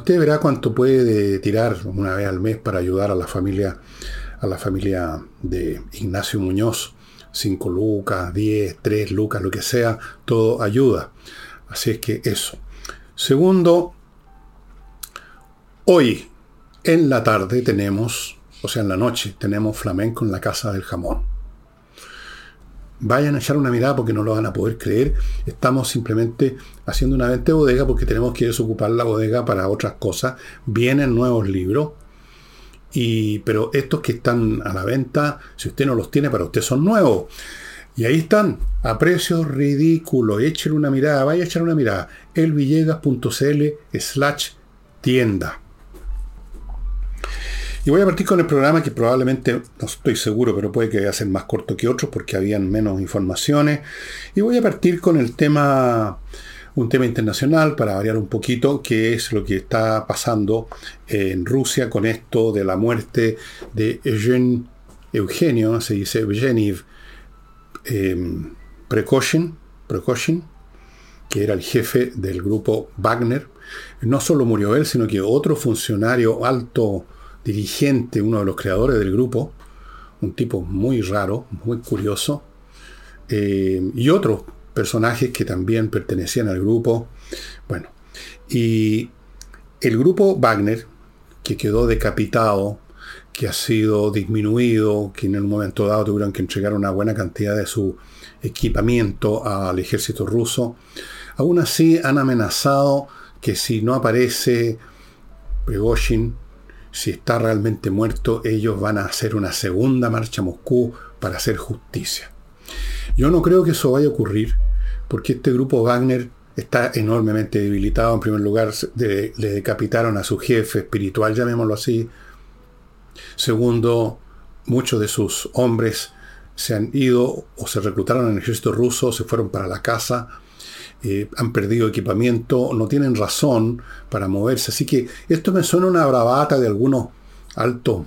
usted verá cuánto puede tirar una vez al mes para ayudar a la familia, a la familia de Ignacio Muñoz. 5 lucas, 10, 3 lucas, lo que sea, todo ayuda. Así es que eso. Segundo, hoy en la tarde tenemos, o sea, en la noche, tenemos flamenco en la Casa del Jamón. Vayan a echar una mirada porque no lo van a poder creer. Estamos simplemente haciendo una venta de bodega porque tenemos que desocupar la bodega para otras cosas. Vienen nuevos libros. Y, pero estos que están a la venta, si usted no los tiene, para usted son nuevos. Y ahí están, a precios ridículos. Échale una mirada, vaya a echar una mirada. elvillegas.cl slash tienda. Y voy a partir con el programa que probablemente, no estoy seguro, pero puede que vaya a ser más corto que otros porque habían menos informaciones. Y voy a partir con el tema, un tema internacional para variar un poquito, que es lo que está pasando en Rusia con esto de la muerte de Eugenio, se dice Eugeniv eh, Prekoshin, que era el jefe del grupo Wagner. No solo murió él, sino que otro funcionario alto dirigente, uno de los creadores del grupo, un tipo muy raro, muy curioso, eh, y otros personajes que también pertenecían al grupo. Bueno, y el grupo Wagner, que quedó decapitado, que ha sido disminuido, que en un momento dado tuvieron que entregar una buena cantidad de su equipamiento al ejército ruso, aún así han amenazado que si no aparece Prigozhin, si está realmente muerto, ellos van a hacer una segunda marcha a Moscú para hacer justicia. Yo no creo que eso vaya a ocurrir, porque este grupo Wagner está enormemente debilitado. En primer lugar, le decapitaron a su jefe espiritual, llamémoslo así. Segundo, muchos de sus hombres se han ido o se reclutaron en el ejército ruso, se fueron para la casa eh, han perdido equipamiento, no tienen razón para moverse. Así que esto me suena una bravata de algunos altos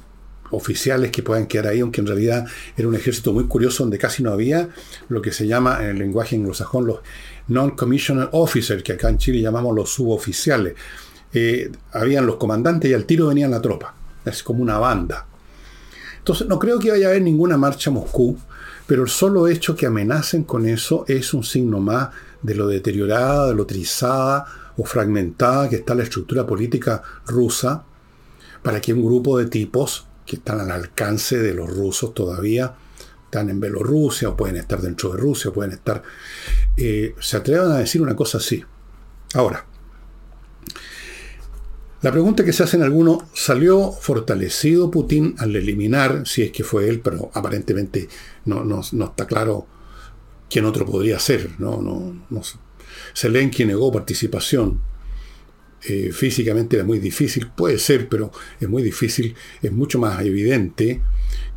oficiales que puedan quedar ahí, aunque en realidad era un ejército muy curioso donde casi no había lo que se llama en el lenguaje anglosajón los non-commissioned officers, que acá en Chile llamamos los suboficiales. Eh, habían los comandantes y al tiro venían la tropa. Es como una banda. Entonces no creo que vaya a haber ninguna marcha a Moscú, pero el solo hecho que amenacen con eso es un signo más de lo deteriorada, de lo trizada o fragmentada que está la estructura política rusa, para que un grupo de tipos que están al alcance de los rusos todavía, están en Bielorrusia o pueden estar dentro de Rusia, pueden estar, eh, se atrevan a decir una cosa así. Ahora, la pregunta que se hacen algunos, ¿salió fortalecido Putin al eliminar, si es que fue él, pero aparentemente no, no, no está claro quién otro podría ser. No, no, no Zelensky negó participación. Eh, físicamente era muy difícil, puede ser, pero es muy difícil, es mucho más evidente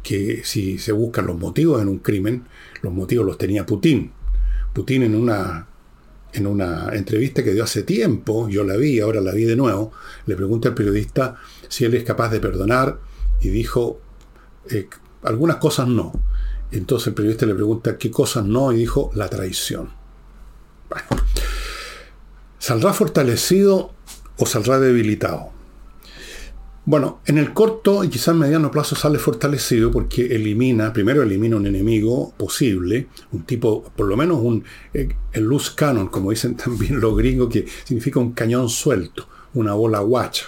que si se buscan los motivos en un crimen, los motivos los tenía Putin. Putin en una, en una entrevista que dio hace tiempo, yo la vi, ahora la vi de nuevo, le pregunta al periodista si él es capaz de perdonar y dijo, eh, algunas cosas no. Entonces el periodista le pregunta qué cosas no y dijo la traición. ¿Saldrá fortalecido o saldrá debilitado? Bueno, en el corto y quizás mediano plazo sale fortalecido porque elimina, primero elimina un enemigo posible, un tipo, por lo menos un, eh, el luz cannon, como dicen también los gringos, que significa un cañón suelto, una bola guacha.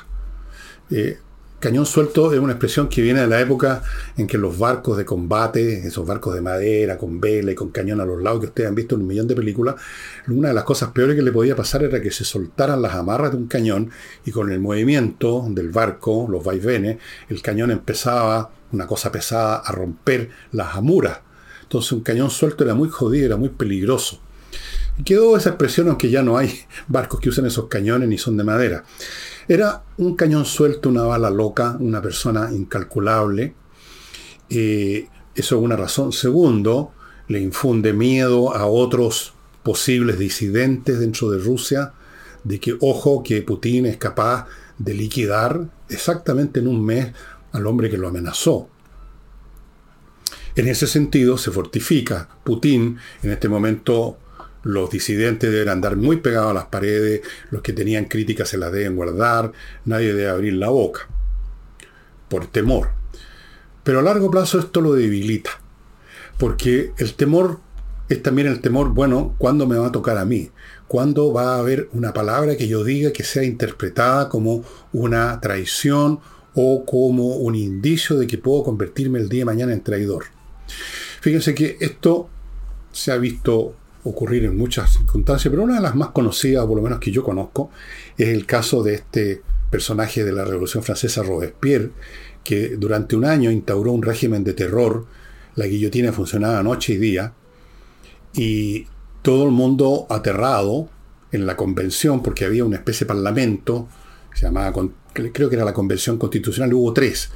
Eh, Cañón suelto es una expresión que viene de la época en que los barcos de combate, esos barcos de madera, con vela y con cañón a los lados que ustedes han visto en un millón de películas, una de las cosas peores que le podía pasar era que se soltaran las amarras de un cañón y con el movimiento del barco, los vaivenes, el cañón empezaba, una cosa pesada, a romper las amuras. Entonces un cañón suelto era muy jodido, era muy peligroso. Quedó esa expresión, aunque ya no hay barcos que usen esos cañones ni son de madera. Era un cañón suelto, una bala loca, una persona incalculable. Eh, eso es una razón. Segundo, le infunde miedo a otros posibles disidentes dentro de Rusia, de que, ojo, que Putin es capaz de liquidar exactamente en un mes al hombre que lo amenazó. En ese sentido, se fortifica. Putin en este momento Los disidentes deben andar muy pegados a las paredes, los que tenían críticas se las deben guardar, nadie debe abrir la boca, por temor. Pero a largo plazo esto lo debilita, porque el temor es también el temor, bueno, ¿cuándo me va a tocar a mí? ¿Cuándo va a haber una palabra que yo diga que sea interpretada como una traición o como un indicio de que puedo convertirme el día de mañana en traidor? Fíjense que esto se ha visto ocurrir en muchas circunstancias, pero una de las más conocidas, por lo menos que yo conozco, es el caso de este personaje de la Revolución Francesa, Robespierre, que durante un año instauró un régimen de terror. La guillotina funcionaba noche y día, y todo el mundo aterrado en la convención, porque había una especie de parlamento, creo que era la convención constitucional, hubo tres.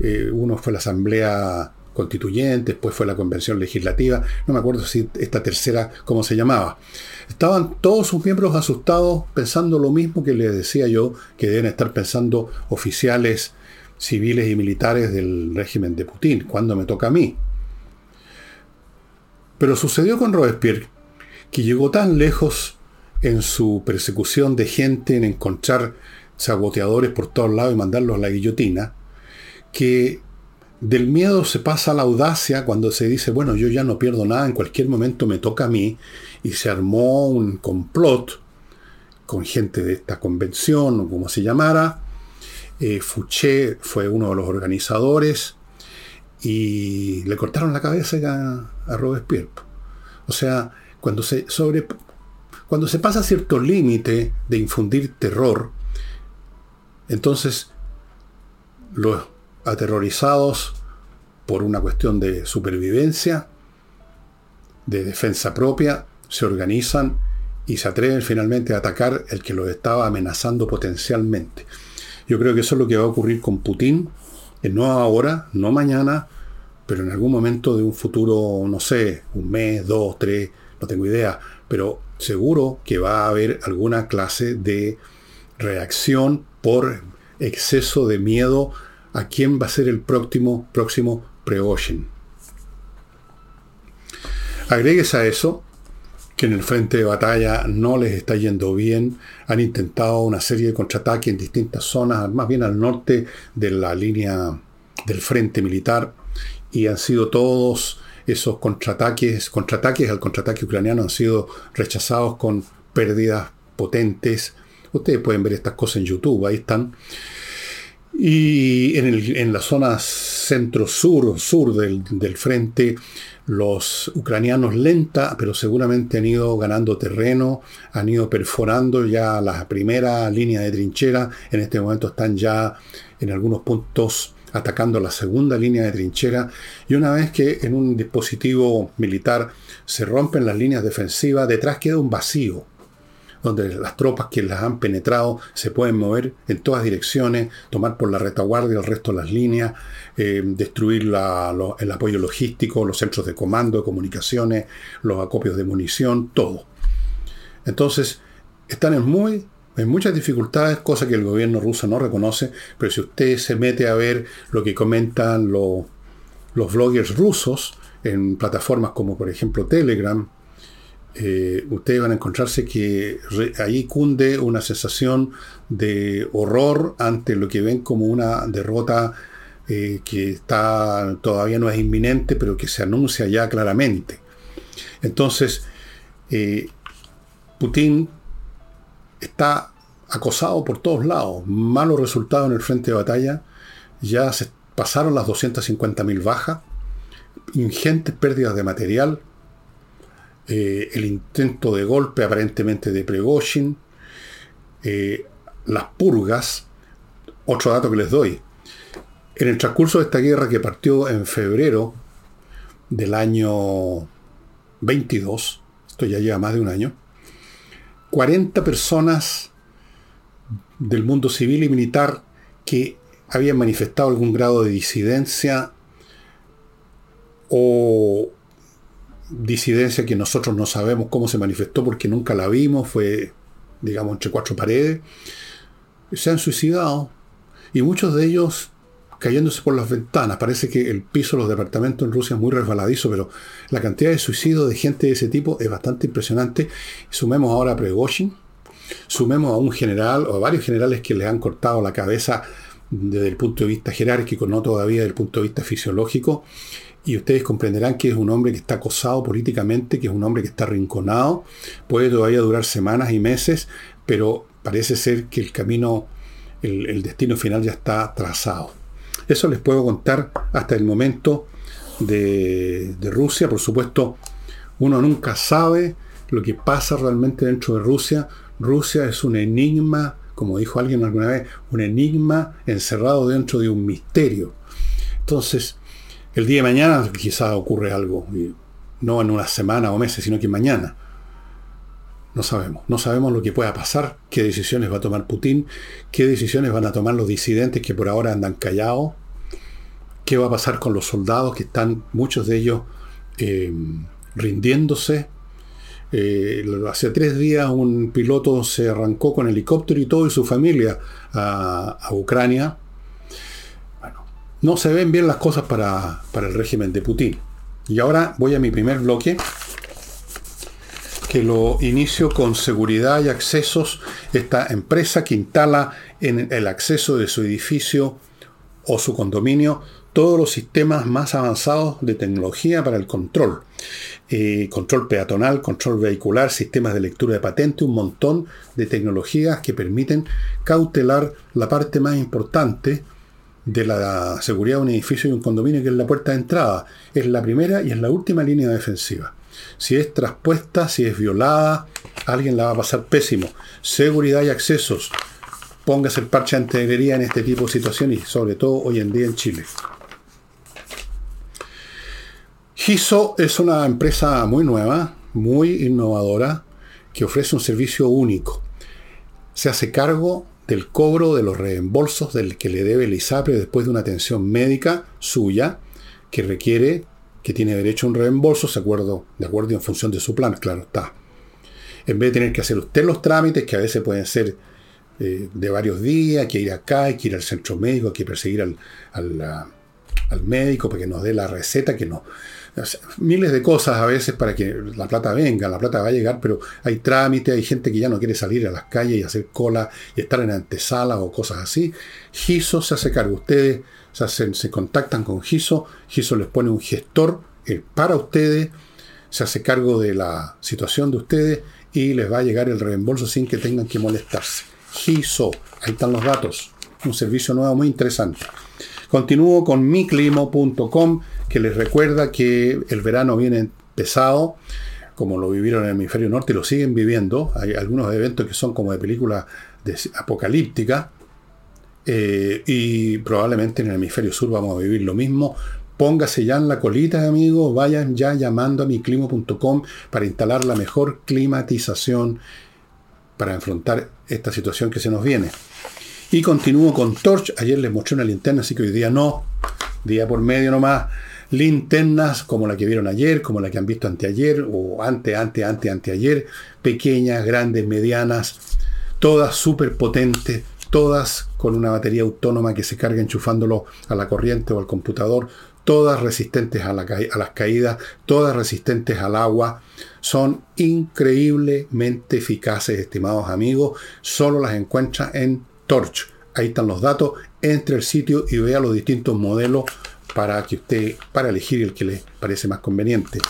Eh, uno fue la Asamblea Constituyente, después fue la convención legislativa, no me acuerdo si esta tercera, cómo se llamaba. Estaban todos sus miembros asustados pensando lo mismo que les decía yo, que deben estar pensando oficiales civiles y militares del régimen de Putin, cuando me toca a mí. Pero sucedió con Robespierre, que llegó tan lejos en su persecución de gente, en encontrar saboteadores por todos lados y mandarlos a la guillotina, que del miedo se pasa a la audacia cuando se dice, bueno, yo ya no pierdo nada, en cualquier momento me toca a mí, y se armó un complot con gente de esta convención, o como se llamara. Eh, Fouché fue uno de los organizadores, y le cortaron la cabeza a, a Robespierre. O sea, cuando se, sobre, cuando se pasa cierto límite de infundir terror, entonces los aterrorizados por una cuestión de supervivencia, de defensa propia, se organizan y se atreven finalmente a atacar el que los estaba amenazando potencialmente. Yo creo que eso es lo que va a ocurrir con Putin no ahora, no mañana, pero en algún momento de un futuro, no sé, un mes, dos, tres, no tengo idea, pero seguro que va a haber alguna clase de reacción por exceso de miedo a quién va a ser el próximo, próximo Prigozhin. Agregues a eso que en el frente de batalla no les está yendo bien. Han intentado una serie de contraataques en distintas zonas, más bien al norte de la línea del frente militar, y han sido todos esos contraataques, contraataques al contraataque ucraniano han sido rechazados con pérdidas potentes. Ustedes pueden ver estas cosas en YouTube, ahí están. Y en, la zona centro-sur, sur del, del frente, los ucranianos lenta, pero seguramente han ido ganando terreno, han ido perforando ya la primera línea de trinchera, en este momento están ya en algunos puntos atacando la segunda línea de trinchera, y una vez que en un dispositivo militar se rompen las líneas defensivas, detrás queda un vacío donde las tropas que las han penetrado se pueden mover en todas direcciones, tomar por la retaguardia el resto de las líneas, eh, destruir el apoyo logístico, los centros de comando, de comunicaciones, los acopios de munición, todo. Entonces, están en, muy, en muchas dificultades, cosa que el gobierno ruso no reconoce, pero si usted se mete a ver lo que comentan los, los bloggers rusos en plataformas como por ejemplo Telegram, eh, ustedes van a encontrarse que ahí cunde una sensación de horror ante lo que ven como una derrota eh, que está todavía no es inminente, pero que se anuncia ya claramente. Entonces, eh, Putin está acosado por todos lados, malos resultados en el frente de batalla, ya pasaron las 250.000 bajas, ingentes pérdidas de material, eh, el intento de golpe aparentemente de Pregoshin, eh, las purgas, otro dato que les doy. En el transcurso de esta guerra que partió en febrero del año 22, esto ya lleva más de un año, 40 personas del mundo civil y militar que habían manifestado algún grado de disidencia o disidencia que nosotros no sabemos cómo se manifestó porque nunca la vimos, fue, digamos, entre cuatro paredes, se han suicidado y muchos de ellos cayéndose por las ventanas. Parece que el piso de los departamentos en Rusia es muy resbaladizo, pero la cantidad de suicidios de gente de ese tipo es bastante impresionante. Sumemos ahora a Pregoshin, sumemos a un general o a varios generales que le han cortado la cabeza desde el punto de vista jerárquico, no todavía desde el punto de vista fisiológico. Y ustedes comprenderán que es un hombre que está acosado políticamente, que es un hombre que está arrinconado, puede todavía durar semanas y meses, pero parece ser que el camino, el, destino final ya está trazado. Eso les puedo contar hasta el momento de, de Rusia. Por supuesto, uno nunca sabe lo que pasa realmente dentro de Rusia. Rusia es un enigma como dijo alguien alguna vez, un enigma encerrado dentro de un misterio. Entonces, el día de mañana quizás ocurre algo, no en una semana o meses, sino que mañana. No sabemos, no sabemos lo que pueda pasar, qué decisiones va a tomar Putin, qué decisiones van a tomar los disidentes que por ahora andan callados, qué va a pasar con los soldados que están, muchos de ellos, eh, rindiéndose, eh, hace tres días un piloto se arrancó con helicóptero y todo y su familia a, Ucrania. No se ven bien las cosas para, para el régimen de Putin. Y ahora voy a mi primer bloque, que lo inicio con seguridad y accesos. Esta empresa que instala en el acceso de su edificio o su condominio todos los sistemas más avanzados de tecnología para el control. Eh, control peatonal, control vehicular, sistemas de lectura de patente, un montón de tecnologías que permiten cautelar la parte más importante de la seguridad de un edificio y un condominio, que es la puerta de entrada. Es la primera y es la última línea defensiva. Si es traspuesta, si es violada, alguien la va a pasar pésimo. Seguridad y accesos. Póngase el parche integridad en este tipo de situaciones sobre todo hoy en día en Chile. Giso es una empresa muy nueva, muy innovadora, que ofrece un servicio único. Se hace cargo del cobro de los reembolsos del que le debe el ISAPRE después de una atención médica suya, que requiere, que tiene derecho a un reembolso, de acuerdo, de acuerdo en función de su plan, claro está. En vez de tener que hacer usted los trámites, que a veces pueden ser eh, de varios días, que ir acá, hay que ir al centro médico, hay que perseguir al, al, al médico para que nos dé la receta, que miles de cosas a veces para que la plata venga, la plata va a llegar, pero hay trámite, hay gente que ya no quiere salir a las calles y hacer cola y estar en antesala o cosas así. GISO se hace cargo. Ustedes se, contactan con GISO, GISO les pone un gestor eh, para ustedes, se hace cargo de la situación de ustedes y les va a llegar el reembolso sin que tengan que molestarse. GISO, ahí están los datos. Un servicio nuevo muy interesante. Continúo con miclimo.com que les recuerda que el verano viene pesado, como lo vivieron en el hemisferio norte y lo siguen viviendo. Hay algunos eventos que son como de película apocalíptica. Eh, y probablemente en el hemisferio sur vamos a vivir lo mismo. Póngase ya en la colita, amigos. Vayan ya llamando a miclimo.com para instalar la mejor climatización para enfrentar esta situación que se nos viene. Y continúo con Torch. Ayer les mostré una linterna, así que hoy día no. Día por medio nomás linternas como la que vieron ayer, como la que han visto anteayer o ante, ante, ante, anteayer, pequeñas, grandes, medianas, todas súper potentes, todas con una batería autónoma que se carga enchufándolo a la corriente o al computador, todas resistentes a, las caídas, todas resistentes al agua. Son increíblemente eficaces, estimados amigos. Solo las encuentra en Torch. Ahí están los datos. Entre el sitio y vea los distintos modelos para que usted, para elegir el que le parece más conveniente.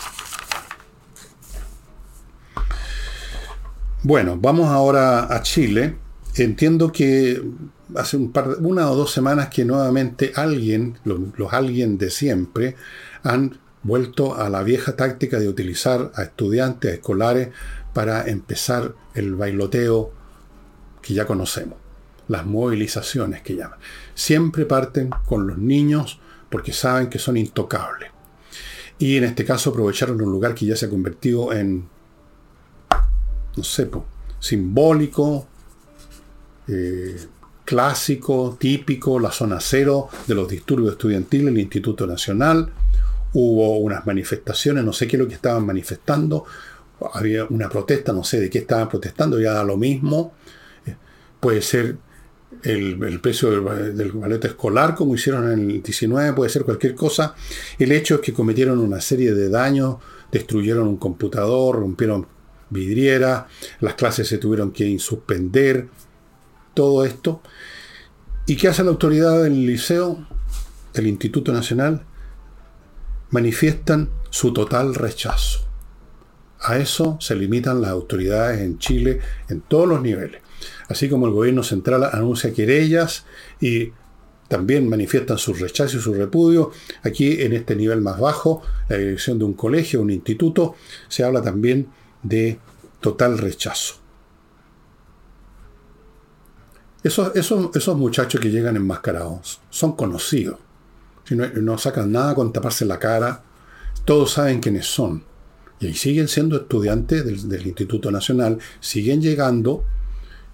Bueno, vamos ahora a Chile. Entiendo que hace un par, una o dos semanas que nuevamente alguien, los, los alguien de siempre, han vuelto a la vieja táctica de utilizar a estudiantes, a escolares, para empezar el bailoteo que ya conocemos, las movilizaciones que llaman. Siempre parten con los niños porque saben que son intocables. Y en este caso aprovecharon un lugar que ya se ha convertido en, no sé, simbólico, eh, clásico, típico, la zona cero de los disturbios estudiantiles, el Instituto Nacional. Hubo unas manifestaciones, no sé qué es lo que estaban manifestando. Había una protesta, no sé de qué estaban protestando, ya da lo mismo. Eh, puede ser el, precio del, del boleto escolar, como hicieron en el 19, puede ser cualquier cosa. El hecho es que cometieron una serie de daños, destruyeron un computador, rompieron vidriera, las clases se tuvieron que suspender, todo esto. ¿Y qué hace la autoridad del liceo, del Instituto Nacional? Manifiestan su total rechazo. A eso se limitan las autoridades en Chile en todos los niveles. Así como el gobierno central anuncia querellas y también manifiestan su rechazo y su repudio. Aquí, en este nivel más bajo, la dirección de un colegio, un instituto, se habla también de total rechazo. Esos, esos, muchachos que llegan enmascarados son conocidos. Si no, sacan nada con taparse la cara, todos saben quiénes son. Y siguen siendo estudiantes del, del Instituto Nacional, siguen llegando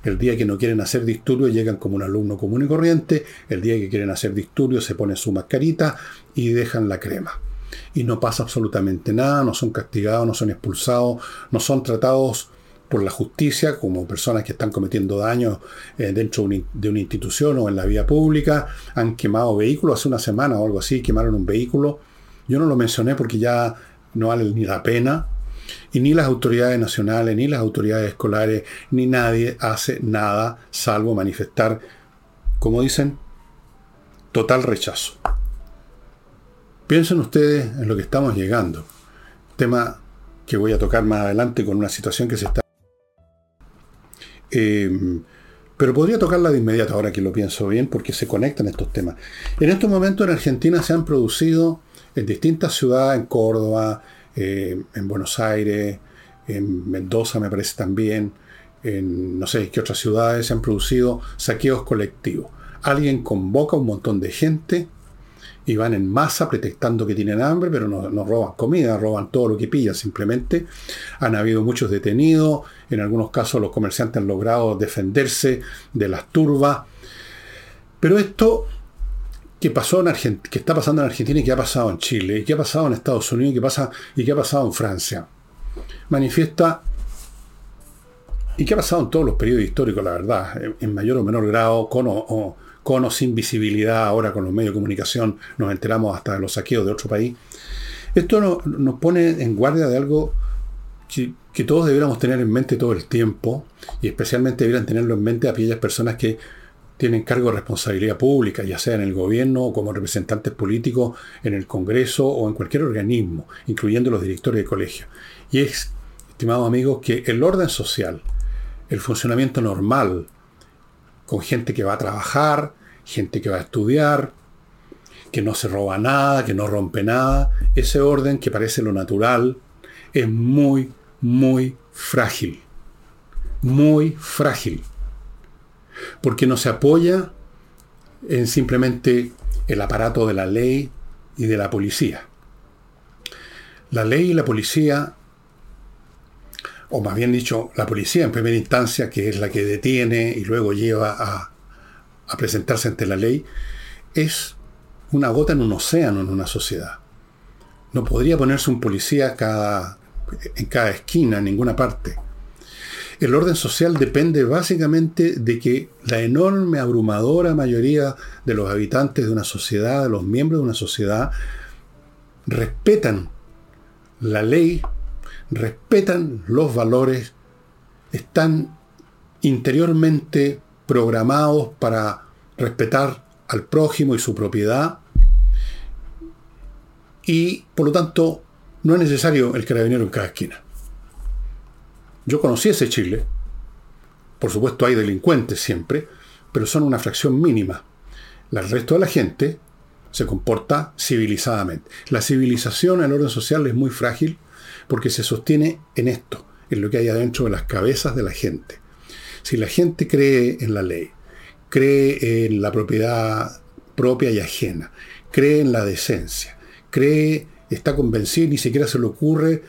el día que no quieren hacer disturbios llegan como un alumno común y corriente. El día que quieren hacer disturbios se ponen su mascarita y dejan la crema. Y no pasa absolutamente nada, no son castigados, no son expulsados, no son tratados por la justicia como personas que están cometiendo daños eh, dentro de una institución o en la vía pública. Han quemado vehículos hace una semana o algo así, quemaron un vehículo. Yo no lo mencioné porque ya no vale ni la pena, y ni las autoridades nacionales, ni las autoridades escolares, ni nadie hace nada salvo manifestar, como dicen, total rechazo. Piensen ustedes en lo que estamos llegando. Tema que voy a tocar más adelante con una situación que se está... Eh, pero podría tocarla de inmediato ahora que lo pienso bien porque se conectan estos temas. En estos momentos en Argentina se han producido en distintas ciudades, en Córdoba, eh, en Buenos Aires, en Mendoza me parece también, en no sé qué otras ciudades se han producido saqueos colectivos. Alguien convoca a un montón de gente y van en masa pretextando que tienen hambre, pero no, no, roban comida, roban todo lo que pillan simplemente. Han habido muchos detenidos, en algunos casos los comerciantes han logrado defenderse de las turbas. Pero esto que pasó en Argentina, que está pasando en Argentina y que ha pasado en Chile, y que ha pasado en Estados Unidos y que, pasa, y que ha pasado en Francia. Manifiesta y que ha pasado en todos los periodos históricos, la verdad, en mayor o menor grado, con o, con sin visibilidad, ahora con los medios de comunicación nos enteramos hasta de los saqueos de otro país. Esto nos pone en guardia de algo que, que, todos debiéramos tener en mente todo el tiempo, y especialmente debieran tenerlo en mente aquellas personas que tienen cargo de responsabilidad pública, ya sea en el gobierno o como representantes políticos en el Congreso o en cualquier organismo, incluyendo los directores de colegio. Y es, estimados amigos, que el orden social, el funcionamiento normal, con gente que va a trabajar, gente que va a estudiar, que no se roba nada, que no rompe nada, ese orden que parece lo natural, es muy, muy frágil. Muy frágil porque no se apoya en simplemente el aparato de la ley y de la policía. La ley y la policía, o más bien dicho, la policía en primera instancia, que es la que detiene y luego lleva a, presentarse ante la ley, es una gota en un océano en una sociedad. No podría ponerse un policía en cada esquina, en ninguna parte. El orden social depende básicamente de que la enorme, abrumadora mayoría de los habitantes de una sociedad, de los miembros de una sociedad, respetan la ley, respetan los valores, están interiormente programados para respetar al prójimo y su propiedad y por lo tanto no es necesario el carabinero en cada esquina. Yo conocí ese Chile. Por supuesto hay delincuentes siempre, pero son una fracción mínima. El resto de la gente se comporta civilizadamente. La civilización, el orden social es muy frágil porque se sostiene en esto, en lo que hay adentro de las cabezas de la gente. Si la gente cree en la ley, cree en la propiedad propia y ajena, cree en la decencia, cree, está convencido y ni siquiera se le ocurre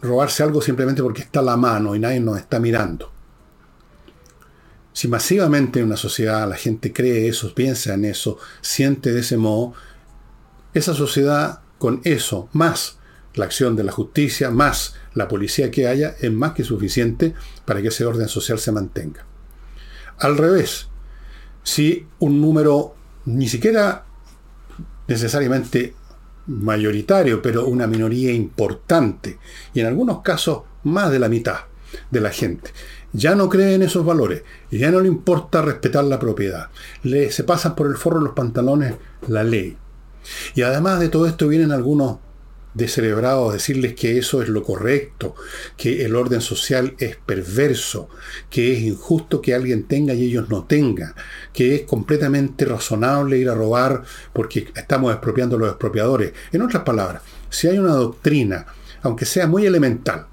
robarse algo simplemente porque está a la mano y nadie nos está mirando. Si masivamente en una sociedad la gente cree eso, piensa en eso, siente de ese modo, esa sociedad con eso, más la acción de la justicia, más la policía que haya, es más que suficiente para que ese orden social se mantenga. Al revés, si un número ni siquiera necesariamente mayoritario, pero una minoría importante, y en algunos casos más de la mitad de la gente, ya no cree en esos valores, ya no le importa respetar la propiedad, le, se pasan por el forro de los pantalones la ley. Y además de todo esto vienen algunos descerebrados a decirles que eso es lo correcto, que el orden social es perverso, que es injusto que alguien tenga y ellos no tengan, que es completamente razonable ir a robar porque estamos expropiando a los expropiadores. En otras palabras, si hay una doctrina, aunque sea muy elemental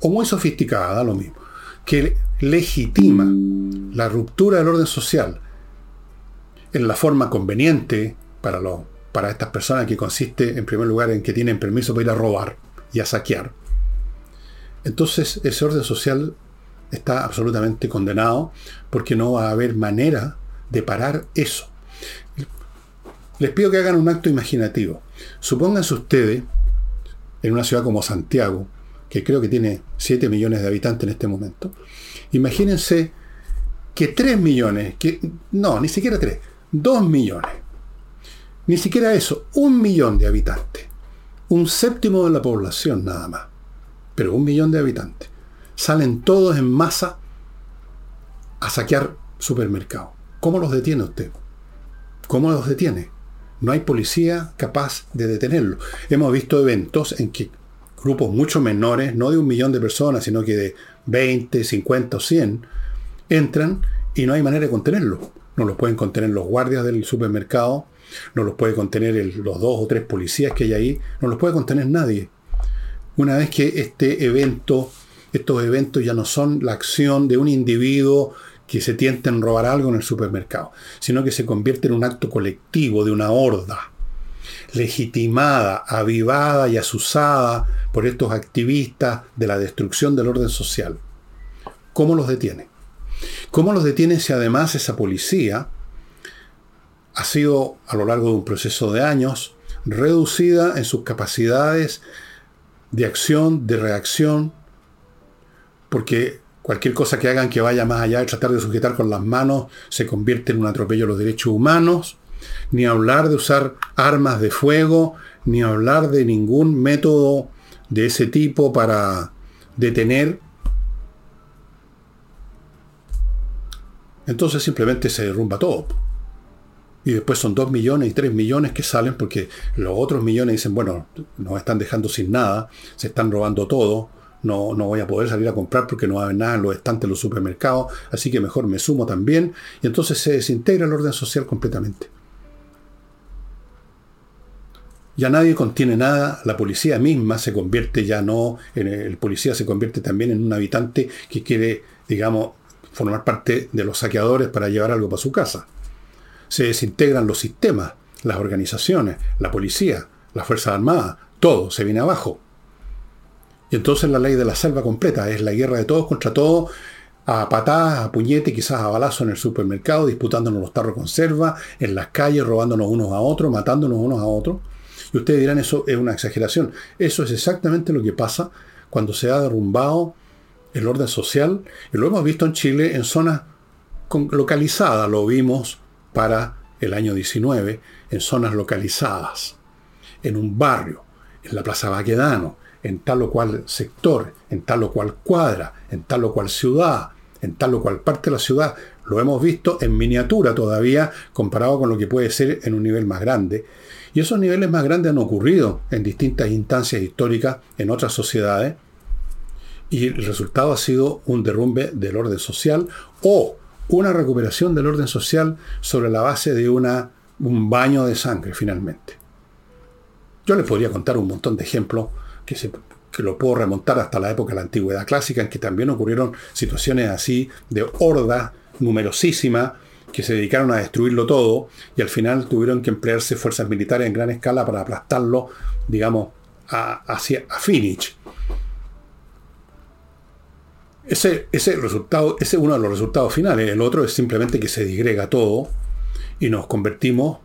o muy sofisticada, da lo mismo, que legitima la ruptura del orden social en la forma conveniente para los para estas personas que consiste en primer lugar en que tienen permiso para ir a robar y a saquear. Entonces ese orden social está absolutamente condenado porque no va a haber manera de parar eso. Les pido que hagan un acto imaginativo. Supónganse ustedes en una ciudad como Santiago, que creo que tiene 7 millones de habitantes en este momento, imagínense que 3 millones, que no, ni siquiera 3, 2 millones ni siquiera eso, un millón de habitantes. Un séptimo de la población nada más. Pero un millón de habitantes. Salen todos en masa a saquear supermercados. ¿Cómo los detiene usted? ¿Cómo los detiene? No hay policía capaz de detenerlo. Hemos visto eventos en que grupos mucho menores, no de un millón de personas, sino que de 20, 50 o 100, entran y no hay manera de contenerlo. No los pueden contener los guardias del supermercado, no los puede contener los dos o tres policías que hay ahí, no los puede contener nadie. Una vez que este evento, estos eventos ya no son la acción de un individuo que se tienta en robar algo en el supermercado, sino que se convierte en un acto colectivo de una horda, legitimada, avivada y asusada por estos activistas de la destrucción del orden social. ¿Cómo los detiene? ¿Cómo los detiene si además esa policía ha sido a lo largo de un proceso de años reducida en sus capacidades de acción, de reacción, porque cualquier cosa que hagan que vaya más allá de tratar de sujetar con las manos se convierte en un atropello a los derechos humanos, ni hablar de usar armas de fuego, ni hablar de ningún método de ese tipo para detener. Entonces simplemente se derrumba todo y después son 2 millones y 3 millones que salen porque los otros millones dicen, bueno, nos están dejando sin nada, se están robando todo, no, no voy a poder salir a comprar porque no va a haber nada en los estantes de los supermercados, así que mejor me sumo también, y entonces se desintegra el orden social completamente. Ya nadie contiene nada, la policía misma se convierte ya no, el policía se convierte también en un habitante que quiere, digamos, formar parte de los saqueadores para llevar algo para su casa se desintegran los sistemas, las organizaciones, la policía, las Fuerzas Armadas, todo se viene abajo. Y entonces la ley de la selva completa es la guerra de todos contra todos, a patadas, a puñete, quizás a balazo en el supermercado, disputándonos los tarros con selva, en las calles, robándonos unos a otros, matándonos unos a otros. Y ustedes dirán, eso es una exageración. Eso es exactamente lo que pasa cuando se ha derrumbado el orden social. Y lo hemos visto en Chile en zonas localizadas. Lo vimos para el año 19 en zonas localizadas, en un barrio, en la Plaza Baquedano, en tal o cual sector, en tal o cual cuadra, en tal o cual ciudad, en tal o cual parte de la ciudad. Lo hemos visto en miniatura todavía comparado con lo que puede ser en un nivel más grande. Y esos niveles más grandes han ocurrido en distintas instancias históricas en otras sociedades. Y el resultado ha sido un derrumbe del orden social o una recuperación del orden social sobre la base de un baño de sangre, finalmente. Yo les podría contar un montón de ejemplos que, se, lo puedo remontar hasta la época de la antigüedad clásica, en que también ocurrieron situaciones así de horda numerosísima que se dedicaron a destruirlo todo y al final tuvieron que emplearse fuerzas militares en gran escala para aplastarlo, digamos, hacia, a. Ese, ese resultado, ese es uno de los resultados finales. El otro es simplemente que se digrega todo y nos convertimos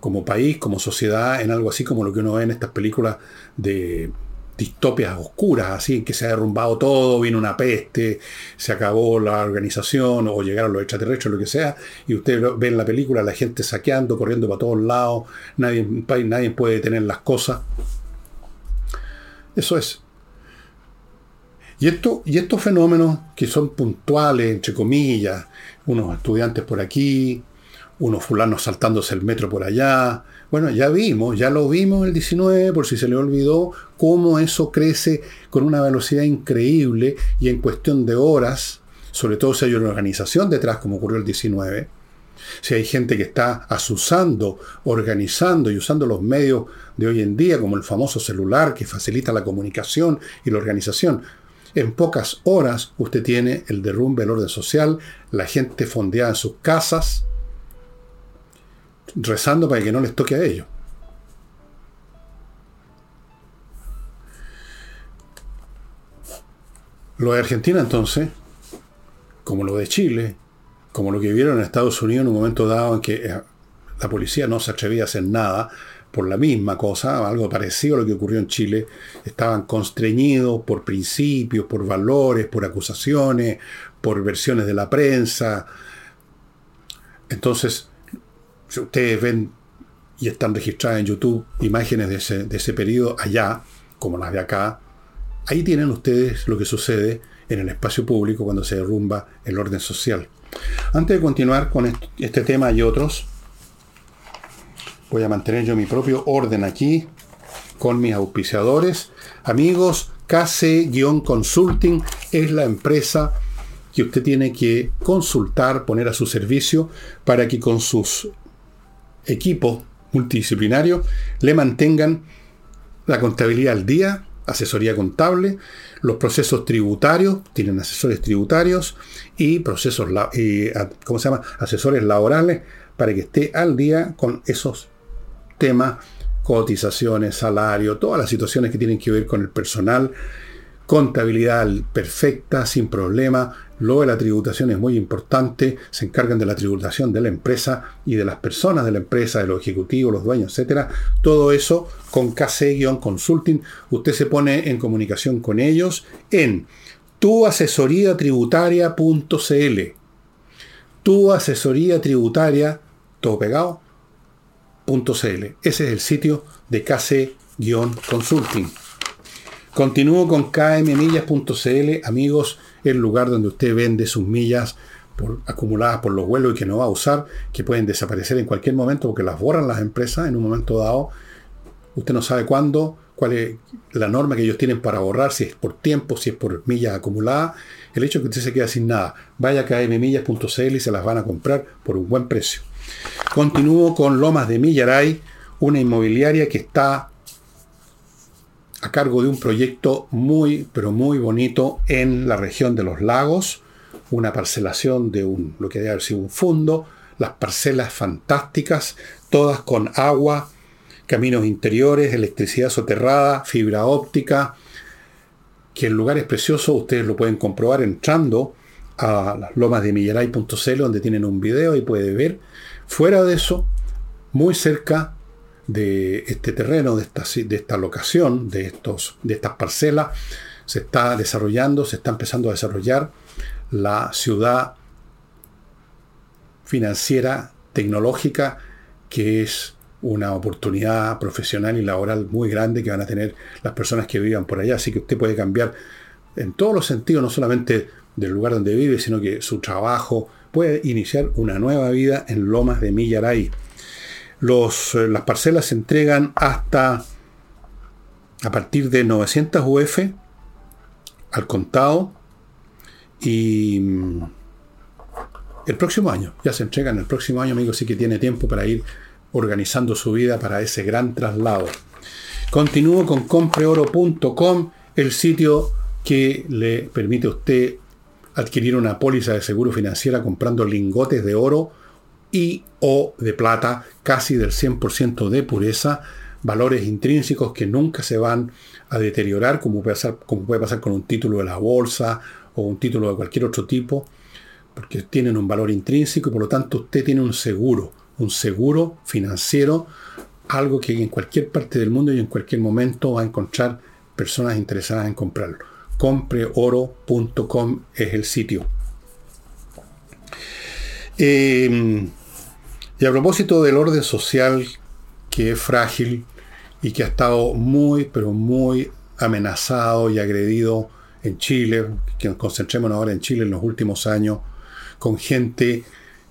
como país, como sociedad, en algo así como lo que uno ve en estas películas de distopias oscuras, así que se ha derrumbado todo, viene una peste, se acabó la organización o llegaron los extraterrestres, lo que sea, y ustedes ven la película, la gente saqueando, corriendo para todos lados, nadie, nadie puede tener las cosas. Eso es. Y, esto, estos fenómenos que son puntuales, entre comillas, unos estudiantes por aquí, unos fulanos saltándose el metro por allá. Bueno, ya vimos, ya lo vimos el 19, por si se le olvidó, cómo eso crece con una velocidad increíble y en cuestión de horas, sobre todo si hay una organización detrás, como ocurrió el 19, si hay gente que está asusando, organizando y usando los medios de hoy en día, como el famoso celular que facilita la comunicación y la organización, en pocas horas usted tiene el derrumbe del orden social, la gente fondeada en sus casas, rezando para que no les toque a ellos. Lo de Argentina entonces, como lo de Chile, como lo que vivieron en Estados Unidos en un momento dado en que eh, la policía no se atrevía a hacer nada por la misma cosa, algo parecido a lo que ocurrió en Chile, estaban constreñidos por principios, por valores, por acusaciones, por versiones de la prensa. Entonces, si ustedes ven y están registradas en YouTube imágenes de ese, de ese periodo allá, como las de acá, ahí tienen ustedes lo que sucede en el espacio público cuando se derrumba el orden social. Antes de continuar con este tema y otros, voy a mantener yo mi propio orden aquí con mis auspiciadores. Amigos, KC-Consulting es la empresa que usted tiene que consultar, poner a su servicio para que con sus equipos multidisciplinarios le mantengan la contabilidad al día, asesoría contable, los procesos tributarios, tienen asesores tributarios y procesos, ¿cómo se llama? Asesores laborales para que esté al día con esos temas, cotizaciones, salario, todas las situaciones que tienen que ver con el personal, contabilidad perfecta, sin problema. Lo de la tributación es muy importante. Se encargan de la tributación de la empresa y de las personas de la empresa, de los ejecutivos, los dueños, etcétera. Todo eso con KC-Consulting. Usted se pone en comunicación con ellos en tuasesoriatributaria.cl. Tu asesoría tributaria, todo pegado. Ese es el sitio de KC-Consulting. Continúo con kmmillas.cl, amigos, el lugar donde usted vende sus millas acumuladas por los vuelos y que no va a usar, que pueden desaparecer en cualquier momento porque las borran las empresas en un momento dado. Usted no sabe cuándo, cuál es la norma que ellos tienen para borrar, si es por tiempo, si es por millas acumuladas. El hecho es que usted se queda sin nada. Vaya a kmmillas.cl y se las van a comprar por un buen precio. Continúo con Lomas de Millaray, una inmobiliaria que está a cargo de un proyecto muy, pero muy bonito en la región de los lagos, una parcelación de un, lo que debe haber sido un fondo, las parcelas fantásticas, todas con agua, caminos interiores, electricidad soterrada, fibra óptica, que el lugar es precioso, ustedes lo pueden comprobar entrando a las lomas de donde tienen un video y puede ver. Fuera de eso, muy cerca de este terreno, de esta, locación, de, estos, de estas parcelas, se está desarrollando, se está empezando a desarrollar la ciudad financiera, tecnológica, que es una oportunidad profesional y laboral muy grande que van a tener las personas que vivan por allá. Así que usted puede cambiar en todos los sentidos, no solamente del lugar donde vive, sino que su trabajo puede iniciar una nueva vida en Lomas de Millaray. Los, eh, las parcelas se entregan hasta a partir de 900 UF al contado y mm, el próximo año, ya se entregan el próximo año, amigo, sí que tiene tiempo para ir organizando su vida para ese gran traslado. Continúo con compreoro.com, el sitio que le permite a usted adquirir una póliza de seguro financiera comprando lingotes de oro y o de plata casi del 100% de pureza, valores intrínsecos que nunca se van a deteriorar como puede, pasar, como puede pasar con un título de la bolsa o un título de cualquier otro tipo, porque tienen un valor intrínseco y por lo tanto usted tiene un seguro, un seguro financiero, algo que en cualquier parte del mundo y en cualquier momento va a encontrar personas interesadas en comprarlo. Compreoro.com es el sitio. Em, y a propósito del orden social que es frágil y que ha estado muy, pero muy amenazado y agredido en Chile, que nos concentremos ahora en Chile en los últimos años, con gente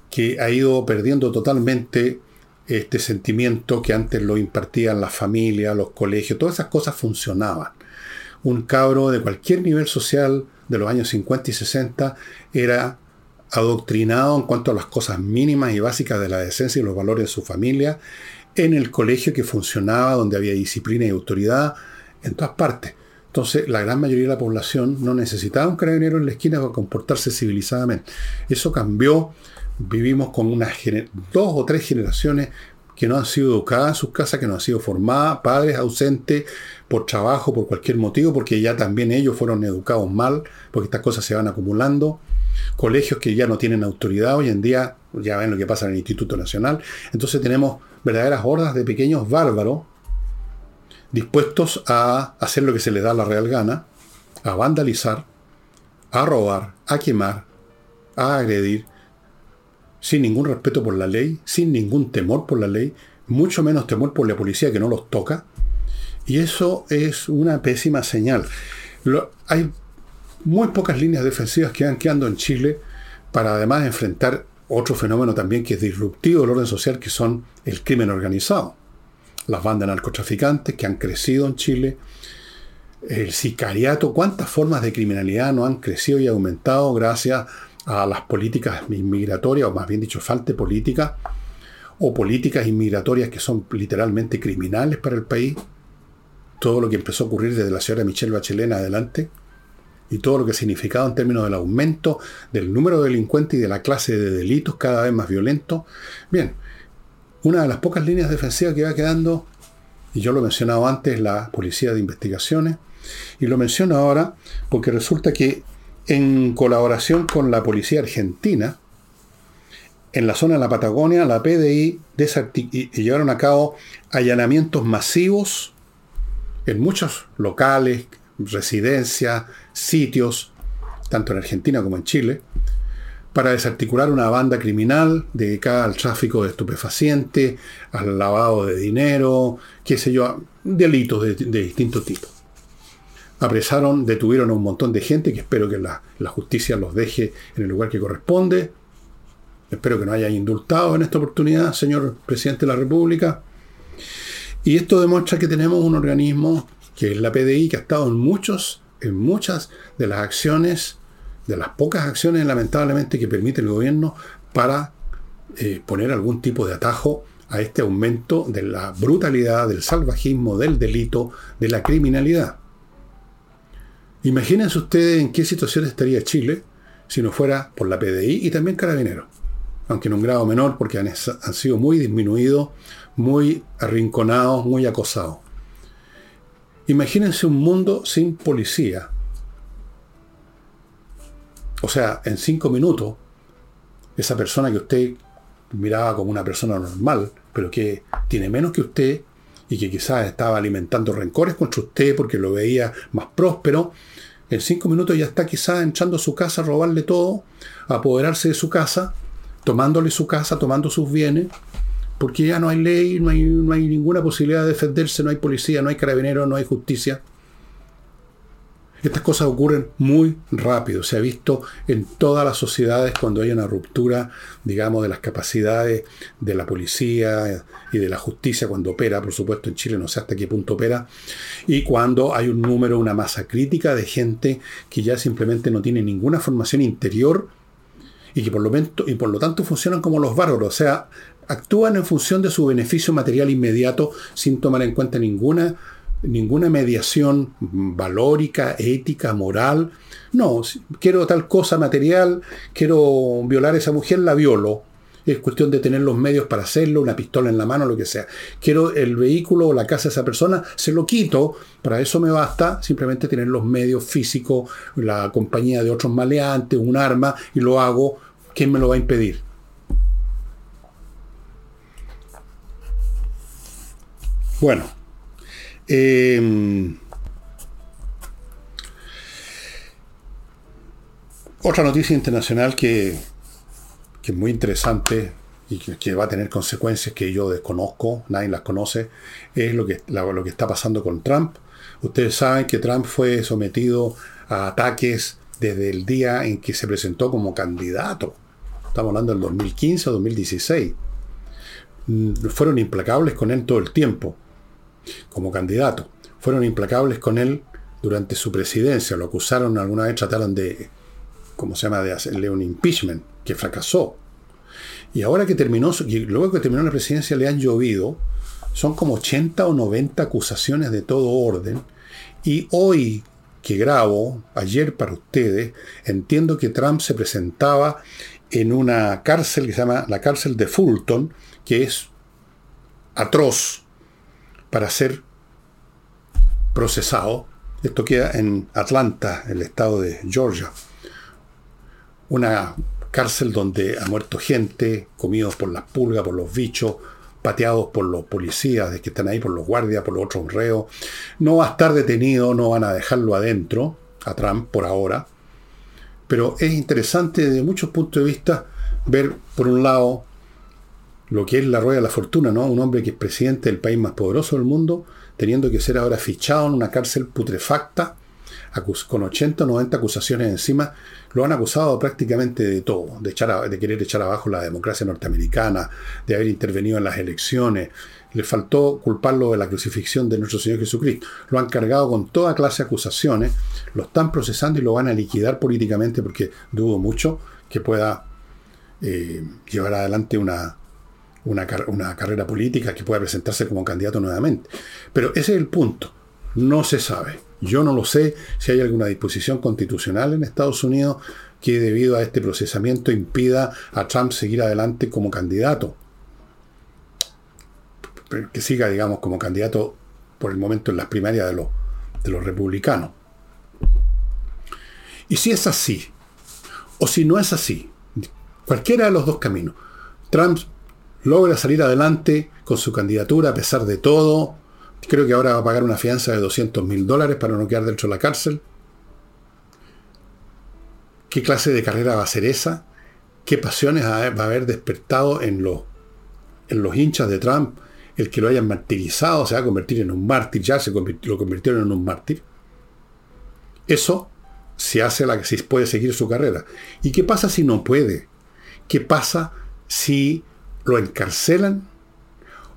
que ha ido perdiendo totalmente este sentimiento que antes lo impartían las familias, los colegios, todas esas cosas funcionaban. Un cabro de cualquier nivel social de los años 50 y 60 era adoctrinado en cuanto a las cosas mínimas y básicas de la decencia y los valores de su familia, en el colegio que funcionaba, donde había disciplina y autoridad, en todas partes. Entonces, la gran mayoría de la población no necesitaba un carabinero en la esquina para comportarse civilizadamente. Eso cambió. Vivimos con unas dos o tres generaciones que no han sido educadas en sus casas, que no han sido formadas, padres ausentes por trabajo, por cualquier motivo, porque ya también ellos fueron educados mal, porque estas cosas se van acumulando colegios que ya no tienen autoridad hoy en día, ya ven lo que pasa en el Instituto Nacional. Entonces tenemos verdaderas hordas de pequeños bárbaros dispuestos a hacer lo que se les da la real gana, a vandalizar, a robar, a quemar, a agredir, sin ningún respeto por la ley, sin ningún temor por la ley, mucho menos temor por la policía que no los toca. Y eso es una pésima señal. hay muy pocas líneas defensivas que van quedando en Chile para además enfrentar otro fenómeno también que es disruptivo del orden social, que son el crimen organizado. Las bandas narcotraficantes que han crecido en Chile, el sicariato, cuántas formas de criminalidad no han crecido y aumentado gracias a las políticas inmigratorias, o más bien dicho, falta de política, o políticas inmigratorias que son literalmente criminales para el país. Todo lo que empezó a ocurrir desde la señora Michelle Bachelet adelante y todo lo que ha significado en términos del aumento del número de delincuentes y de la clase de delitos cada vez más violentos. Bien, una de las pocas líneas defensivas que va quedando, y yo lo he mencionado antes, la Policía de Investigaciones, y lo menciono ahora porque resulta que en colaboración con la Policía Argentina, en la zona de la Patagonia, la PDI llevaron a cabo allanamientos masivos en muchos locales, residencias, sitios, tanto en Argentina como en Chile, para desarticular una banda criminal dedicada al tráfico de estupefacientes, al lavado de dinero, qué sé yo, delitos de, distintos tipos. Apresaron, detuvieron a un montón de gente que espero que la, la, justicia los deje en el lugar que corresponde. Espero que no haya indultado en esta oportunidad, señor presidente de la República. Y esto demuestra que tenemos un organismo que es la PDI, que ha estado en muchos, en muchas de las acciones, de las pocas acciones lamentablemente que permite el gobierno para eh, poner algún tipo de atajo a este aumento de la brutalidad, del salvajismo, del delito, de la criminalidad. Imagínense ustedes en qué situación estaría Chile si no fuera por la PDI y también Carabineros, aunque en un grado menor porque han, sido muy disminuidos, muy arrinconados, muy acosados. Imagínense un mundo sin policía. O sea, en cinco minutos, esa persona que usted miraba como una persona normal, pero que tiene menos que usted y que quizás estaba alimentando rencores contra usted porque lo veía más próspero, en cinco minutos ya está quizás entrando a su casa a robarle todo, a apoderarse de su casa, tomándole su casa, tomando sus bienes, porque ya no hay ley, no hay, no hay ninguna posibilidad de defenderse, no hay policía, no hay carabineros, no hay justicia. Estas cosas ocurren muy rápido. Se ha visto en todas las sociedades cuando hay una ruptura, digamos, de las capacidades de la policía y de la justicia cuando opera. Por supuesto, en Chile no sé hasta qué punto opera. Y cuando hay un número, una masa crítica de gente que ya simplemente no tiene ninguna formación interior y que por lo, y por lo tanto funcionan como los bárbaros. O sea, actúan en función de su beneficio material inmediato sin tomar en cuenta ninguna, ninguna mediación valórica, ética, moral. No, quiero tal cosa material, quiero violar a esa mujer, la violo es cuestión de tener los medios para hacerlo, una pistola en la mano, lo que sea. Quiero el vehículo o la casa de esa persona, se lo quito, para eso me basta simplemente tener los medios físicos, la compañía de otros maleantes, un arma, y lo hago, ¿quién me lo va a impedir? Bueno, em, otra noticia internacional que que es muy interesante y que, va a tener consecuencias que yo desconozco, nadie las conoce, es lo que, lo que está pasando con Trump. Ustedes saben que Trump fue sometido a ataques desde el día en que se presentó como candidato. Estamos hablando del 2015 o 2016. Mm, fueron implacables con él todo el tiempo, como candidato. Fueron implacables con él durante su presidencia. Lo acusaron, alguna vez trataron de como se llama?, de hacerle un impeachment, que fracasó. Y ahora que terminó, y luego que terminó la presidencia le han llovido, son como 80 o 90 acusaciones de todo orden. Y hoy que grabo, ayer para ustedes, entiendo que Trump se presentaba en una cárcel que se llama la cárcel de Fulton, que es atroz para ser procesado. Esto queda en Atlanta, el estado de Georgia una cárcel donde ha muerto gente, comidos por las pulgas, por los bichos, pateados por los policías que están ahí, por los guardias, por los otros reos. No va a estar detenido, no van a dejarlo adentro, a Trump por ahora. Pero es interesante desde muchos puntos de vista ver, por un lado, lo que es la rueda de la fortuna, ¿no? Un hombre que es presidente del país más poderoso del mundo, teniendo que ser ahora fichado en una cárcel putrefacta, con 80 o 90 acusaciones encima, lo han acusado prácticamente de todo, de, querer echar abajo la democracia norteamericana, de haber intervenido en las elecciones. Le faltó culparlo de la crucifixión de nuestro Señor Jesucristo. Lo han cargado con toda clase de acusaciones, lo están procesando y lo van a liquidar políticamente porque dudo mucho que pueda eh, llevar adelante una, una carrera política que pueda presentarse como candidato nuevamente. Pero ese es el punto. No se sabe. Yo no lo sé si hay alguna disposición constitucional en Estados Unidos que debido a este procesamiento impida a Trump seguir adelante como candidato. Que siga, digamos, como candidato por el momento en las primarias de los, de los republicanos. Y si es así, o si no es así, cualquiera de los dos caminos, Trump logra salir adelante con su candidatura a pesar de todo, Creo que ahora va a pagar una fianza de 200 mil dólares para no quedar dentro de la cárcel. ¿Qué clase de carrera va a ser esa? ¿Qué pasiones va a haber despertado en los, en los hinchas de Trump? El que lo hayan martirizado se va a convertir en un mártir, ya se lo convirtieron en un mártir. Eso se hace la que si puede seguir su carrera. ¿Y qué pasa si no puede? ¿Qué pasa si lo encarcelan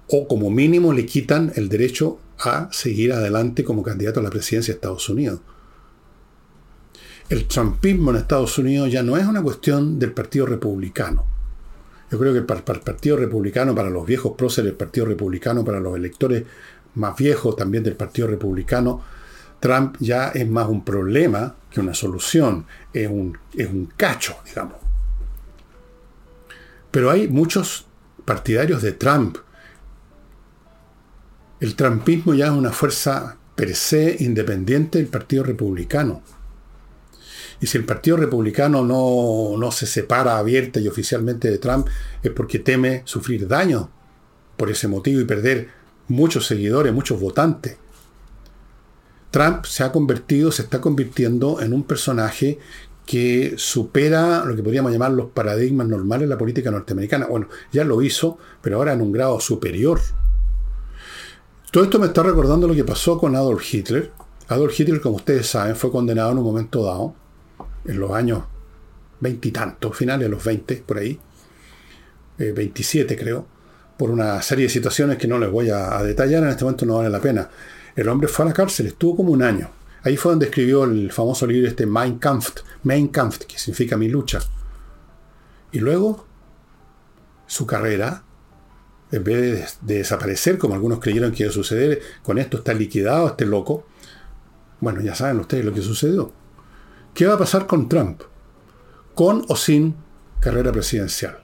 o como mínimo le quitan el derecho a seguir adelante como candidato a la presidencia de Estados Unidos. El trumpismo en Estados Unidos ya no es una cuestión del Partido Republicano. Yo creo que el Partido Republicano, para los viejos próceres del Partido Republicano, para los electores más viejos también del Partido Republicano, Trump ya es más un problema que una solución, es un, es un cacho, digamos. Pero hay muchos partidarios de Trump el trumpismo ya es una fuerza per se independiente del Partido Republicano. Y si el Partido Republicano no, no, se separa abierta y oficialmente de Trump, es porque teme sufrir daño por ese motivo y perder muchos seguidores, muchos votantes. Trump se ha convertido, se está convirtiendo en un personaje que supera lo que podríamos llamar los paradigmas normales de la política norteamericana. Bueno, ya lo hizo, pero ahora en un grado superior. Todo esto me está recordando lo que pasó con Adolf Hitler. Adolf Hitler, como ustedes saben, fue condenado en un momento dado, en los años veintitantos, finales de los 20, por ahí, 27 eh, creo, por una serie de situaciones que no les voy a, detallar, en este momento no vale la pena. El hombre fue a la cárcel, estuvo como un año. Ahí fue donde escribió el famoso libro este Mein Kampf, Mein Kampf, que significa mi lucha. Y luego, su carrera en vez de, desaparecer, como algunos creyeron que iba a suceder, con esto está liquidado este loco. Bueno, ya saben ustedes lo que sucedió. ¿Qué va a pasar con Trump? Con o sin carrera presidencial.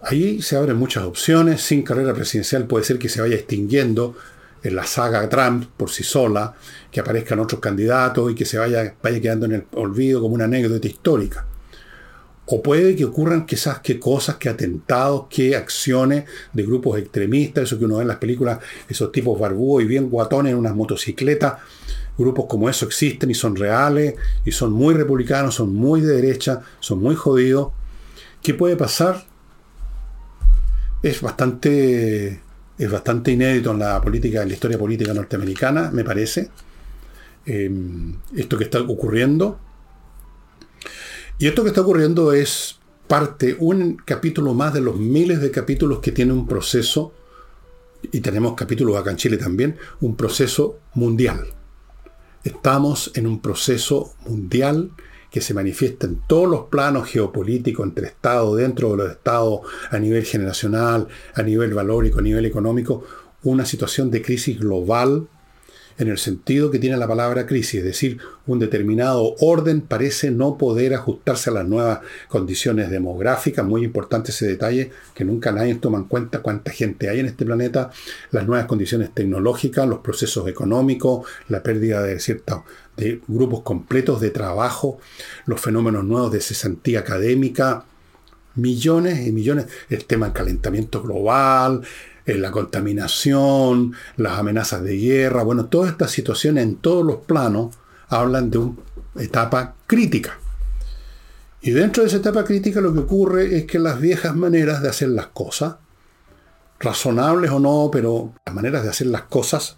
Ahí se abren muchas opciones. Sin carrera presidencial puede ser que se vaya extinguiendo en la saga Trump por sí sola, que aparezcan otros candidatos y que se vaya, vaya quedando en el olvido como una anécdota histórica. O puede que ocurran quizás que cosas, que atentados, que acciones de grupos extremistas, eso que uno ve en las películas, esos tipos barbudos y bien guatones en unas motocicletas, Grupos como eso existen y son reales y son muy republicanos, son muy de derecha, son muy jodidos. ¿Qué puede pasar? Es bastante, es bastante inédito en la política, en la historia política norteamericana, me parece. Em, esto que está ocurriendo. Y esto que está ocurriendo es parte, un capítulo más de los miles de capítulos que tiene un proceso, y tenemos capítulos acá en Chile también, un proceso mundial. Estamos en un proceso mundial que se manifiesta en todos los planos geopolíticos, entre Estados, dentro de los Estados, a nivel generacional, a nivel valórico, a nivel económico, una situación de crisis global en el sentido que tiene la palabra crisis, es decir, un determinado orden parece no poder ajustarse a las nuevas condiciones demográficas, muy importante ese detalle, que nunca nadie toma en cuenta cuánta gente hay en este planeta, las nuevas condiciones tecnológicas, los procesos económicos, la pérdida de ciertos de grupos completos de trabajo, los fenómenos nuevos de cesantía académica, millones y millones, el tema del calentamiento global, la contaminación, las amenazas de guerra, bueno, todas estas situaciones en todos los planos hablan de una etapa crítica. Y dentro de esa etapa crítica lo que ocurre es que las viejas maneras de hacer las cosas, razonables o no, pero las maneras de hacer las cosas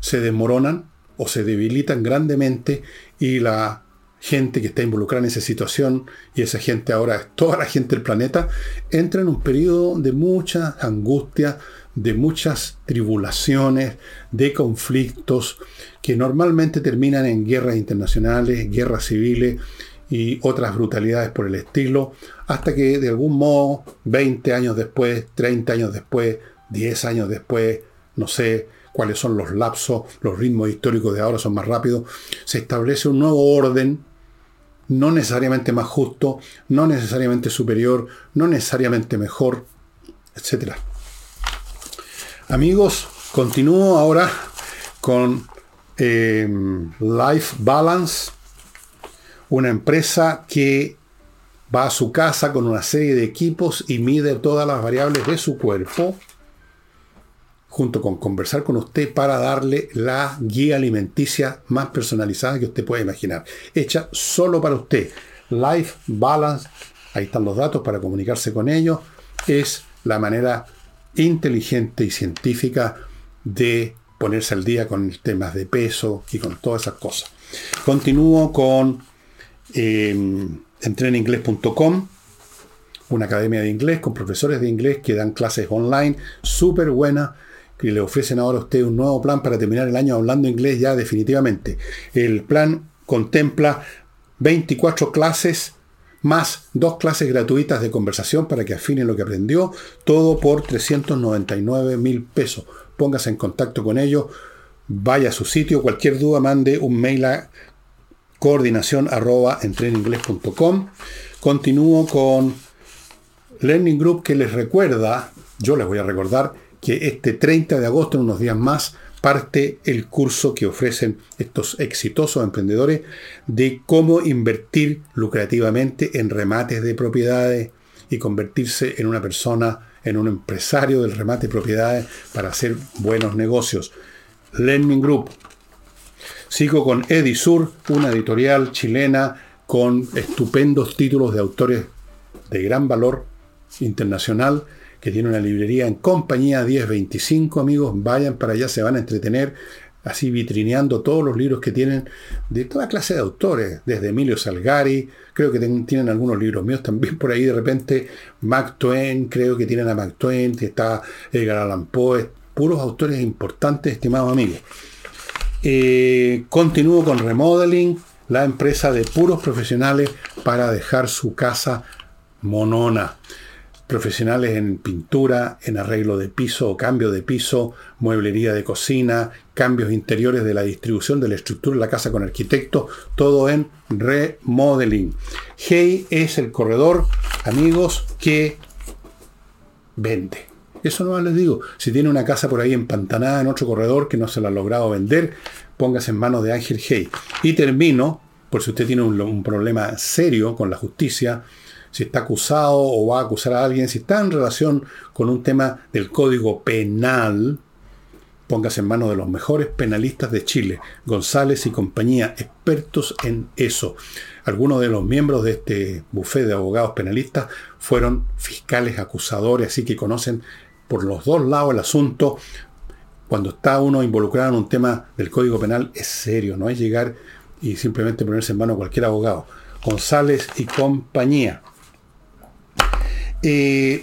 se desmoronan o se debilitan grandemente y la gente que está involucrada en esa situación, y esa gente ahora es toda la gente del planeta, entra en un periodo de mucha angustia, de muchas tribulaciones, de conflictos, que normalmente terminan en guerras internacionales, guerras civiles y otras brutalidades por el estilo, hasta que de algún modo, 20 años después, 30 años después, 10 años después, no sé, cuáles son los lapsos, los ritmos históricos de ahora son más rápidos, se establece un nuevo orden no necesariamente más justo, no necesariamente superior, no necesariamente mejor, etc. Amigos, continúo ahora con eh, Life Balance, una empresa que va a su casa con una serie de equipos y mide todas las variables de su cuerpo junto con conversar con usted para darle la guía alimenticia más personalizada que usted pueda imaginar, hecha solo para usted. Life Balance, ahí están los datos para comunicarse con ellos, es la manera inteligente y científica de ponerse al día con temas de peso y con todas esas cosas. Continúo con eh, entreninglés.com, una academia de inglés con profesores de inglés que dan clases online súper buenas y le ofrecen ahora a usted un nuevo plan para terminar el año hablando inglés ya definitivamente. El plan contempla 24 clases más dos clases gratuitas de conversación para que afinen lo que aprendió, todo por 399 mil pesos. Póngase en contacto con ellos, vaya a su sitio, cualquier duda mande un mail a coordinación arroba Continúo con Learning Group que les recuerda, yo les voy a recordar, que este 30 de agosto, en unos días más, parte el curso que ofrecen estos exitosos emprendedores de cómo invertir lucrativamente en remates de propiedades y convertirse en una persona, en un empresario del remate de propiedades para hacer buenos negocios. Learning Group. Sigo con Edisur, una editorial chilena con estupendos títulos de autores de gran valor internacional que tiene una librería en compañía 1025, amigos, vayan para allá, se van a entretener así vitrineando todos los libros que tienen de toda clase de autores, desde Emilio Salgari, creo que tienen algunos libros míos también por ahí de repente, Mark Twain, creo que tienen a Mark Twain, que está Edgar Allan Poe, puros autores importantes, estimados amigos. Eh, continúo con Remodeling, la empresa de puros profesionales para dejar su casa monona profesionales en pintura, en arreglo de piso o cambio de piso, mueblería de cocina, cambios interiores de la distribución de la estructura de la casa con arquitectos, todo en remodeling. Hey es el corredor, amigos, que vende. Eso no les digo. Si tiene una casa por ahí empantanada en otro corredor que no se la ha logrado vender, póngase en manos de Ángel Hey. Y termino, por si usted tiene un, un problema serio con la justicia, si está acusado o va a acusar a alguien, si está en relación con un tema del código penal, Póngase en manos de los mejores penalistas de Chile, González y compañía, expertos en eso. Algunos de los miembros de este bufete de abogados penalistas fueron fiscales acusadores, así que conocen por los dos lados el asunto. Cuando está uno involucrado en un tema del Código Penal es serio, no es llegar y simplemente ponerse en manos a cualquier abogado. González y compañía. Eh,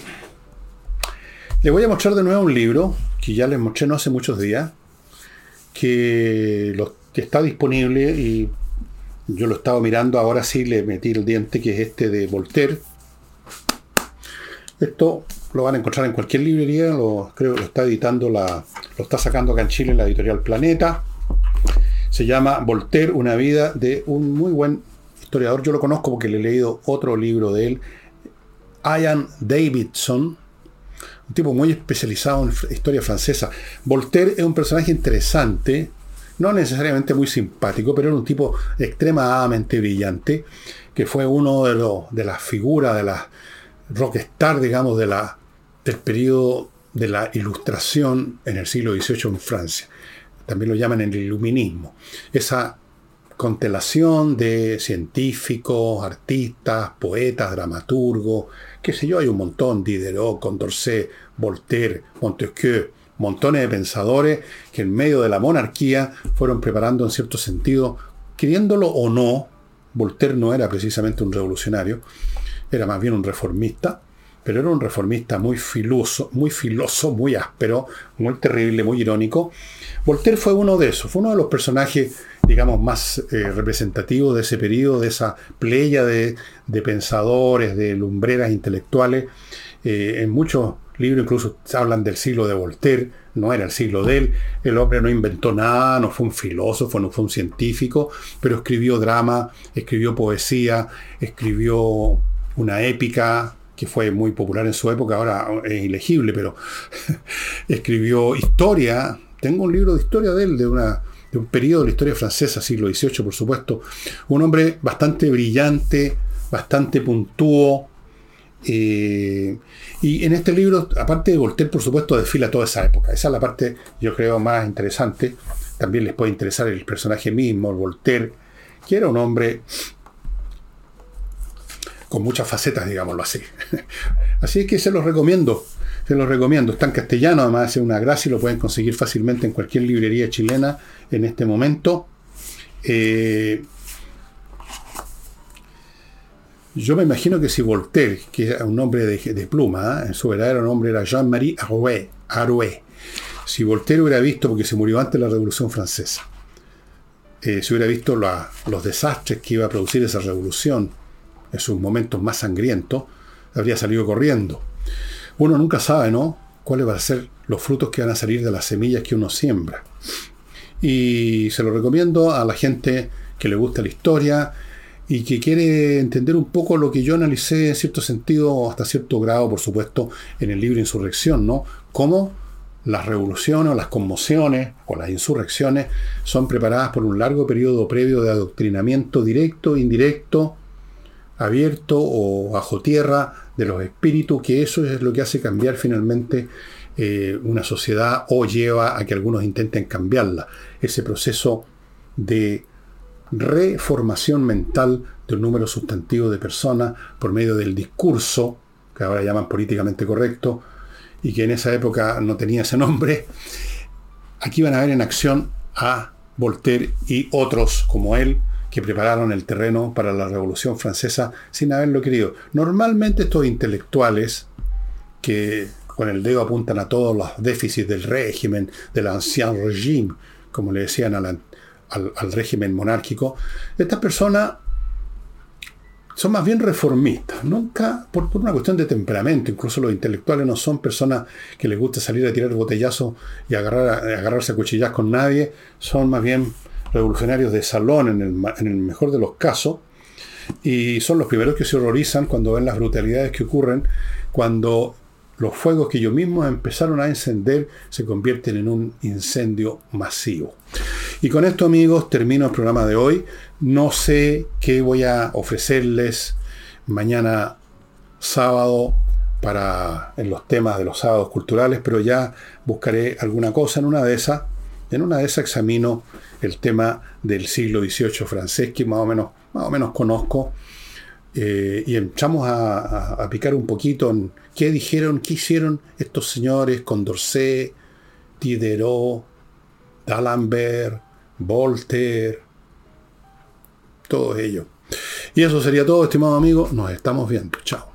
le voy a mostrar de nuevo un libro que ya les mostré no hace muchos días, que, está disponible y yo lo estaba mirando, ahora sí le metí el diente, que es este de Voltaire. Esto lo van a encontrar en cualquier librería, creo que lo está editando la, lo está sacando acá en Chile en la editorial Planeta. Se llama Voltaire, una vida de un muy buen historiador. Yo lo conozco porque le he leído otro libro de él, Ian Davidson, un tipo muy especializado en historia francesa. Voltaire es un personaje interesante, no necesariamente muy simpático, pero era un tipo extremadamente brillante, que fue uno de, los, de las figuras, de las rockstar, digamos, del periodo de la ilustración en el siglo XVIII en Francia. También lo llaman el iluminismo. Esa constelación de científicos, artistas, poetas, dramaturgos, qué sé yo, hay un montón, Diderot, Condorcet, Voltaire, Montesquieu, montones de pensadores que en medio de la monarquía fueron preparando en cierto sentido, queriéndolo o no, Voltaire no era precisamente un revolucionario, era más bien un reformista, pero era un reformista muy filoso, muy filoso, muy áspero, muy terrible, muy irónico. Voltaire fue uno de esos, fue uno de los personajes digamos, más eh, representativo de ese periodo, de esa playa de, pensadores, de lumbreras intelectuales. Eh, en muchos libros incluso hablan del siglo de Voltaire, no era el siglo de él, el hombre no inventó nada, no fue un filósofo, no fue un científico, pero escribió drama, escribió poesía, escribió una épica que fue muy popular en su época, ahora es ilegible, pero escribió historia, tengo un libro de historia de él, de un periodo de la historia francesa, siglo XVIII, por supuesto. Un hombre bastante brillante, bastante puntúo. Eh, y en este libro, aparte de Voltaire, por supuesto, desfila toda esa época. Esa es la parte, yo creo, más interesante. También les puede interesar el personaje mismo, Voltaire, que era un hombre con muchas facetas, digámoslo así. Así es que se los recomiendo. Se los recomiendo. Está en castellano, además es una gracia y lo pueden conseguir fácilmente en cualquier librería chilena en este momento. Eh, yo me imagino que si Voltaire, que era un hombre de, pluma, ¿eh? su verdadero nombre era Jean-Marie Arouet, si Voltaire hubiera visto, porque se murió antes de la Revolución Francesa, eh, si hubiera visto los desastres que iba a producir esa revolución en sus momentos más sangrientos, habría salido corriendo uno nunca sabe, ¿no? Cuáles van a ser los frutos que van a salir de las semillas que uno siembra. Y se lo recomiendo a la gente que le gusta la historia y que quiere entender un poco lo que yo analicé en cierto sentido, hasta cierto grado, por supuesto, en el libro Insurrección, ¿no? Cómo las revoluciones o las conmociones o las insurrecciones son preparadas por un largo periodo previo de adoctrinamiento directo, indirecto, abierto o bajo tierra de los espíritus, que eso es lo que hace cambiar finalmente eh, una sociedad o lleva a que algunos intenten cambiarla. Ese proceso de reformación mental de un número sustantivo de personas por medio del discurso, que ahora llaman políticamente correcto, y que en esa época no tenía ese nombre, aquí van a ver en acción a Voltaire y otros como él, que prepararon el terreno para la Revolución Francesa sin haberlo querido. Normalmente estos intelectuales que con el dedo apuntan a todos los déficits del régimen, del ancien régime, como le decían al, régimen monárquico, estas personas son más bien reformistas, nunca por, una cuestión de temperamento, incluso los intelectuales no son personas que les gusta salir a tirar botellazos y agarrar, agarrarse a cuchillas con nadie, son más bien revolucionarios de salón en el, mejor de los casos, y son los primeros que se horrorizan cuando ven las brutalidades que ocurren, cuando los fuegos que ellos mismos empezaron a encender se convierten en un incendio masivo. Y con esto amigos termino el programa de hoy. No sé qué voy a ofrecerles mañana sábado para en los temas de los sábados culturales, pero ya buscaré alguna cosa en una de esas. En una de esas examino el tema del siglo XVIII francés, que más o menos, más o menos conozco, eh, y entramos a, picar un poquito en qué dijeron, qué hicieron estos señores Condorcet, Diderot, D'Alembert, Voltaire, todo ello. Y eso sería todo, estimado amigo. Nos estamos viendo. Chao.